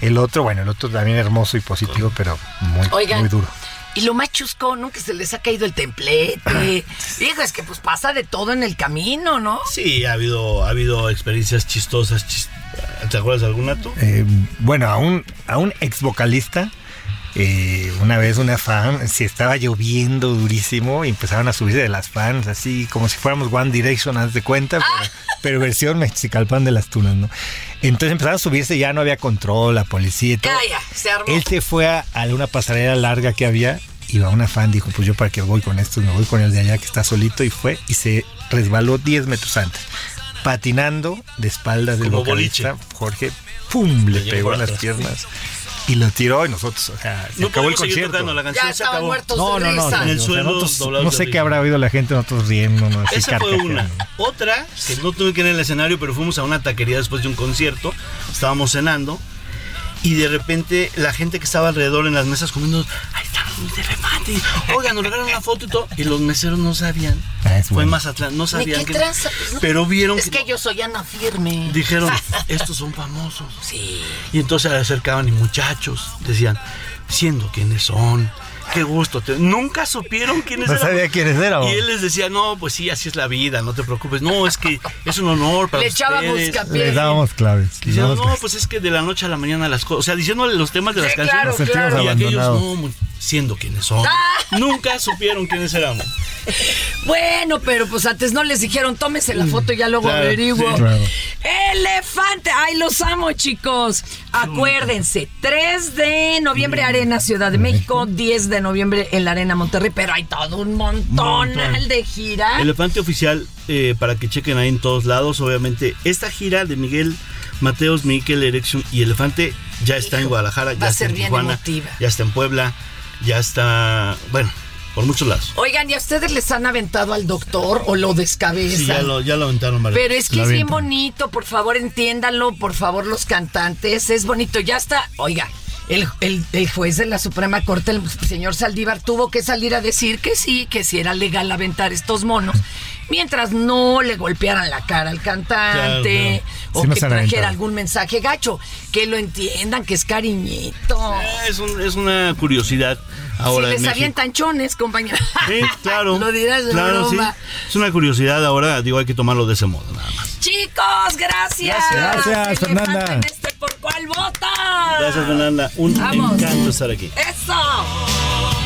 El otro, bueno, el otro también hermoso y positivo, pero muy, Oigan, muy duro. Y lo más chusco, ¿no? Que se les ha caído el templete. Hijo, es que pues pasa de todo en el camino, ¿no? Sí, ha habido, ha habido experiencias chistosas. chis- ¿Te acuerdas de alguna tú? Eh, bueno, a un, a un ex vocalista, eh, una vez una fan, si estaba lloviendo durísimo y empezaron a subirse de las fans, así como si fuéramos One Direction, haz de cuenta, pero pero versión Mexicalpan de las Tunas, ¿no? Entonces empezaron a subirse, ya no había control, la policía y todo. Calla, se armó. Él se fue a, a una pasarela larga que había y va una fan, dijo, pues yo para qué voy con esto, me voy con el de allá que está solito y fue y se resbaló 10 metros antes. Patinando de espaldas del Como vocalista, Jorge, ¡pum! Le pegó en las atrás. piernas y lo tiró y nosotros, o sea, se No acabó el concierto. tocando, la canción Ya se acabó. muertos No, de no, no. risa. En el o sea, suelo, no sé qué habrá oído la gente, nosotros riéndonos. así Esa fue una. Otra, que no tuve que ir en el escenario, pero fuimos a una taquería después de un concierto. Estábamos cenando. Y de repente la gente que estaba alrededor en las mesas comiendo, ahí están de remate. Oigan, nos regalan una foto y todo. Y los meseros no sabían. Ah, Fue bueno. en Mazatlán, no sabían qué que. pues. Pero vieron Es que yo soy Ana Firme. Dijeron, estos son famosos. Sí. Y entonces se acercaban y muchachos decían, siendo quiénes son, qué gusto. te-". Nunca supieron quiénes No eran. sabía quiénes éramos. Y él les decía, no, pues sí, así es la vida, no te preocupes. No, es que es un honor para Le buscapié. Les dábamos claves. dábamos no, pues es que de la noche a la mañana las cosas. O sea, diciéndole los temas de las canciones. claro, claro. Y aquellos, no, siendo quienes son. Ah. Nunca supieron quiénes éramos. Bueno, pero pues antes no les dijeron, tómese la foto y ya luego Claro, averiguo. sí. Claro. Elefante, ay, los amo, chicos. Acuérdense, 3 de noviembre Arena Ciudad de México, 10 de noviembre en la Arena Monterrey, pero hay todo un montón Montón. de gira. Elefante oficial, eh, para que chequen ahí en todos lados, obviamente. Esta gira de Miguel Mateos, Miquel Erection y Elefante ya está en Guadalajara, ya está en Tijuana, emotiva. ya está en Puebla, ya está, bueno, por muchos lados. Oigan, ¿y a ustedes les han aventado al doctor o lo descabezan? Sí, ya lo, ya lo aventaron varias Pero es que es bien bonito, por favor entiéndanlo, por favor los cantantes, es bonito, ya está, oiga, el, el- el juez de la Suprema Corte, el señor Saldívar, tuvo que salir a decir que sí, que sí era legal aventar estos monos, mientras no le golpearan la cara al cantante Claro, o Sí que trajera aventado. algún mensaje gacho, que lo entiendan, que es cariñito. Es, un- es una curiosidad ahora si les México. avientan chones, compañera. Sí, claro. Lo dirás de claro, sí. broma. Es una curiosidad ahora, digo, hay que tomarlo de ese modo nada más. Chicos, gracias. Gracias, Fernanda. este por cuál vota. Gracias, Fernanda. Un Vamos. encanto estar aquí. Eso.